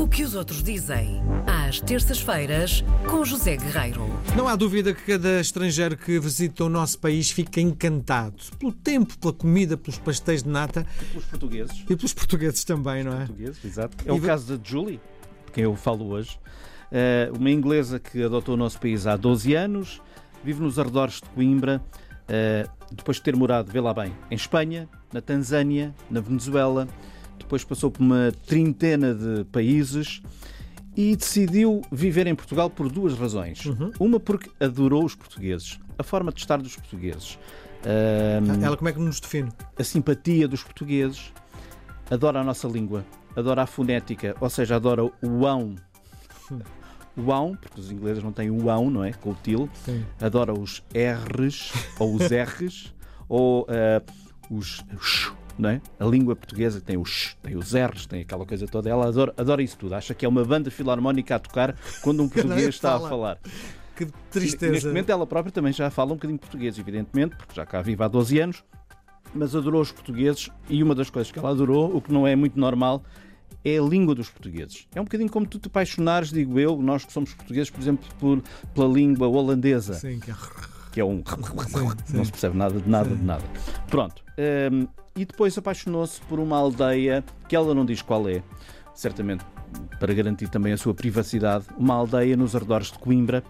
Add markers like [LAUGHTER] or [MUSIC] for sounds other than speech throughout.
O que os outros dizem, às terças-feiras, com José Guerreiro. Não há dúvida que cada estrangeiro que visita o nosso país fica encantado pelo tempo, pela comida, pelos pastéis de nata Pelos portugueses. e pelos portugueses também, não é? Portugueses, exato. É E o caso de Julie, de quem eu falo hoje. Eh, uma inglesa que adotou o nosso país há 12 anos, vive nos arredores de Coimbra, eh, depois de ter morado, vê lá bem, em Espanha, na Tanzânia, na Venezuela, depois passou por uma trintena de países e decidiu viver em Portugal por duas razões. Uma porque adorou os portugueses, a forma de estar dos portugueses. Ahm, Ela como é que nos define? a simpatia dos portugueses, adora a nossa língua, adora a fonética, ou seja, adora o ão. O ão, porque os ingleses não têm o ão, não é? Com o til. Sim. Adora os R's ou os R's [LAUGHS] ou eh, os não é? A língua portuguesa tem os tem os R's, tem aquela coisa toda. Ela adora, adora isso tudo. Acha que é uma banda filarmónica a tocar quando um [LAUGHS] português está a fala. falar. Que Neste tristeza. momento ela própria também já fala um bocadinho português, evidentemente, porque já cá vive há 12 anos, mas adorou os portugueses e uma das coisas que ela adorou, o que não é muito normal, é a língua dos portugueses. É um bocadinho como tu te apaixonares, digo eu, nós que somos portugueses, por exemplo, por, pela língua holandesa, Sim, que é... que é um. sim. [LAUGHS] não se percebe nada de nada Sim. de nada. Pronto. hum, e depois apaixonou-se por uma aldeia que ela não diz qual é, certamente para garantir também a sua privacidade, uma aldeia nos arredores de Coimbra.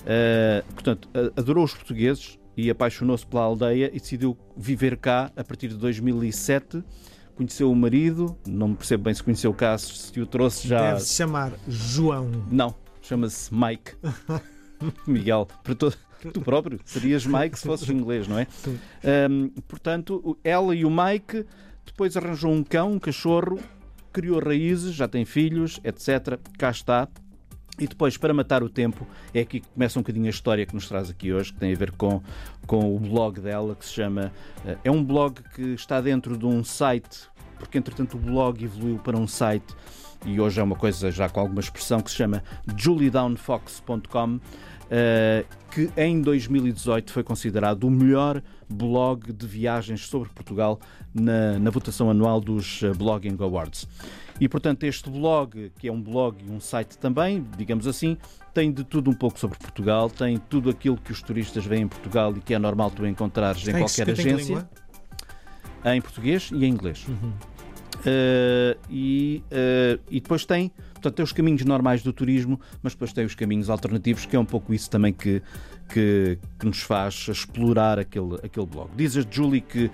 Uh, portanto, adorou os portugueses e apaixonou-se pela aldeia e decidiu viver cá a partir de 2007. Conheceu o marido, não me percebo bem se conheceu cá, se o trouxe já. Deve-se chamar João. Não, chama-se Mike. [LAUGHS] [LAUGHS] Miguel, para todo, tu próprio serias Mike se fosses inglês, não é? Ahm, portanto, ela e o Mike depois arranjou um cão, um cachorro, criou raízes, já tem filhos, etc. Cá está. E depois, para matar o tempo, é aqui que começa um bocadinho a história que nos traz aqui hoje, que tem a ver com, com o blog dela, que se chama. eh, É um blog que está dentro de um site, porque entretanto o blog evoluiu para um site e hoje é uma coisa já com alguma expressão que se chama juliedownfox.com, eh, que em 2018 foi considerado o melhor blog de viagens sobre Portugal na, na votação anual dos eh, Blogging Awards. E portanto, este blog, que é um blog e um site também, digamos assim, tem de tudo um pouco sobre Portugal, tem tudo aquilo que os turistas veem em Portugal e que é normal tu encontrares em Tem qualquer agência? Em português e em inglês. Uhum. Uh, e, uh, e depois tem, portanto, tem os caminhos normais do turismo, mas depois tem os caminhos alternativos, que é um pouco isso também que, que, que nos faz explorar aquele, aquele blog. Diz a Julie que uh,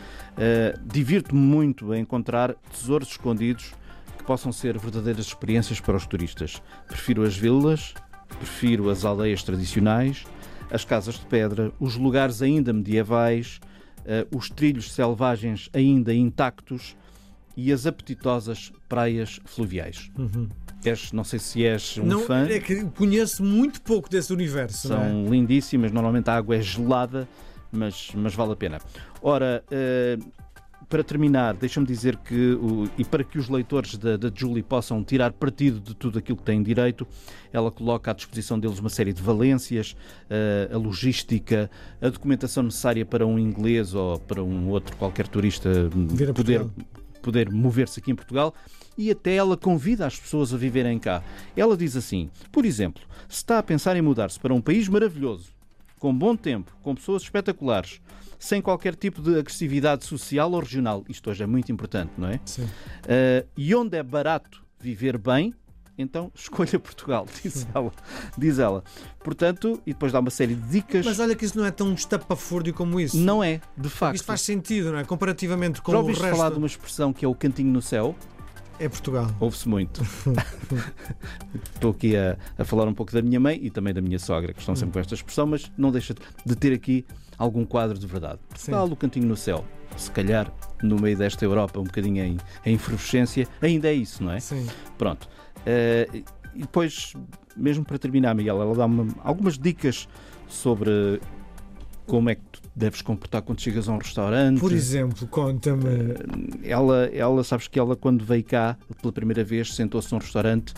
divirto-me muito a encontrar tesouros escondidos que possam ser verdadeiras experiências para os turistas. Prefiro as vilas, prefiro as aldeias tradicionais, as casas de pedra, os lugares ainda medievais, uh, os trilhos selvagens ainda intactos e as apetitosas praias fluviais. Uhum. És, não sei se és um Não, fã, é que conheço muito pouco desse universo. é? são lindíssimas, normalmente a água é gelada, mas, mas vale a pena. Ora, eh, para terminar, deixa-me dizer que, o- e para que os leitores da, da Julie possam tirar partido de tudo aquilo que têm direito, ela coloca à disposição deles uma série de valências, eh, a logística, a documentação necessária para um inglês ou para um outro qualquer turista hum, a poder, poder mover-se aqui em Portugal. E até ela convida as pessoas a viverem cá. Ela diz assim: por exemplo, se está a pensar em mudar-se para um país maravilhoso, com bom tempo, com pessoas espetaculares, sem qualquer tipo de agressividade social ou regional. Isto hoje é muito importante, não é? Sim. Uh, e onde é barato viver bem, então [LAUGHS] escolha Portugal, diz ela. Diz ela. Portanto, e depois dá uma série de dicas. Mas olha que isso não é tão estapafúrdio como isso. Não é, de facto. Isto faz sentido, não é? Comparativamente com Já o ouviste resto. falar de uma expressão que é o cantinho no céu? É Portugal. Ouve-se muito. [LAUGHS] Estou aqui a, a falar um pouco da minha mãe e também da minha sogra, que estão sempre com esta expressão, mas não deixa de ter aqui algum quadro de verdade. Portugal, o cantinho no céu. Se calhar, no meio desta Europa, um bocadinho em, em efervescência, ainda é isso, não é? Sim. Pronto. Eh, e depois, mesmo para terminar, Miguel, ela dá-me algumas dicas sobre como é que tu deves comportar quando chegas a um restaurante. Por exemplo, conta-me. Ela, ela, sabes que ela, quando veio cá pela primeira vez, sentou-se num restaurante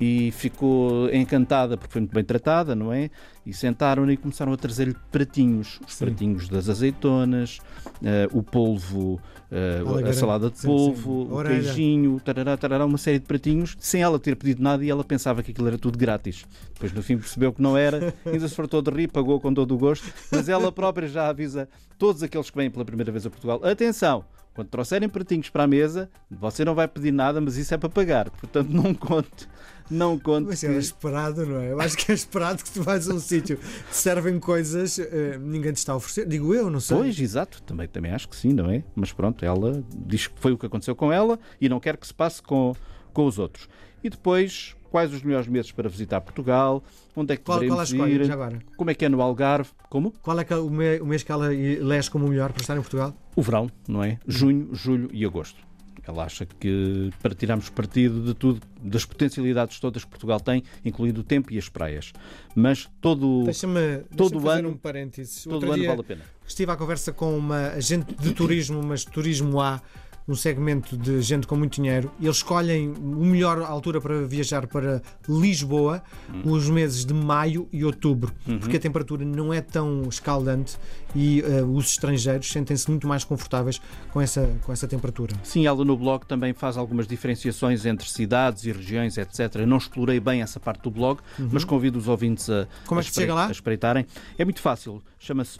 e ficou encantada porque foi muito bem tratada, não é? E sentaram e começaram a trazer-lhe pratinhos, os Sim. pratinhos das azeitonas, eh, o polvo, eh, a salada de polvo, sim. o queijinho, tarará, tarará, uma série de pratinhos, sem ela ter pedido nada e ela pensava que aquilo era tudo grátis. Depois no fim percebeu que não era, [LAUGHS] ainda se fartou de rir, pagou com todo o gosto, mas ela própria já avisa todos aqueles que vêm pela primeira vez a Portugal: atenção! Quando trouxerem pratinhos para a mesa, você não vai pedir nada, mas isso é para pagar. Portanto, não conte, não conte. Mas que- era esperado, não é? Eu acho que é esperado que tu vais a um sítio que servem coisas, eh, ninguém te está a oferecer. Digo eu, não sei. Pois, exato, também, também acho que sim, não é? Mas pronto, ela diz que foi o que aconteceu com ela e não quer que se passe com, com os outros. E depois, quais os melhores meses para visitar Portugal? Onde é que Qual, qual a deveremos escolha, ir? agora? Como é que é no Algarve? Como? Qual é que é o mês que ela elege como o melhor para estar em Portugal? O verão, não é? Junho, julho e agosto. Ela acha que para tirarmos partido de tudo, das potencialidades todas que Portugal tem, incluindo o tempo e as praias. Mas todo, Deixa-me todo deixa fazer ano- um parênteses. todo Outro ano dia vale a pena. estive à conversa com uma agente de turismo, mas turismo A, um segmento de gente com muito dinheiro, eles escolhem o melhor altura para viajar para Lisboa, Hum. os meses de maio e outubro, Uhum. porque a temperatura não é tão escaldante e eh, os estrangeiros sentem-se muito mais confortáveis com essa, com essa temperatura. Sim, ela no blog também faz algumas diferenciações entre cidades e regiões, etc. Eu não explorei bem essa parte do blog, mas convido os ouvintes a, Uhum. Como a é que se chega lá? a espreitarem. É muito fácil, chama-se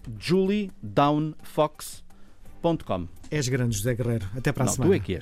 juliedownfox.com. És grande, José Guerreiro. Até para a Não, semana. tu é que és.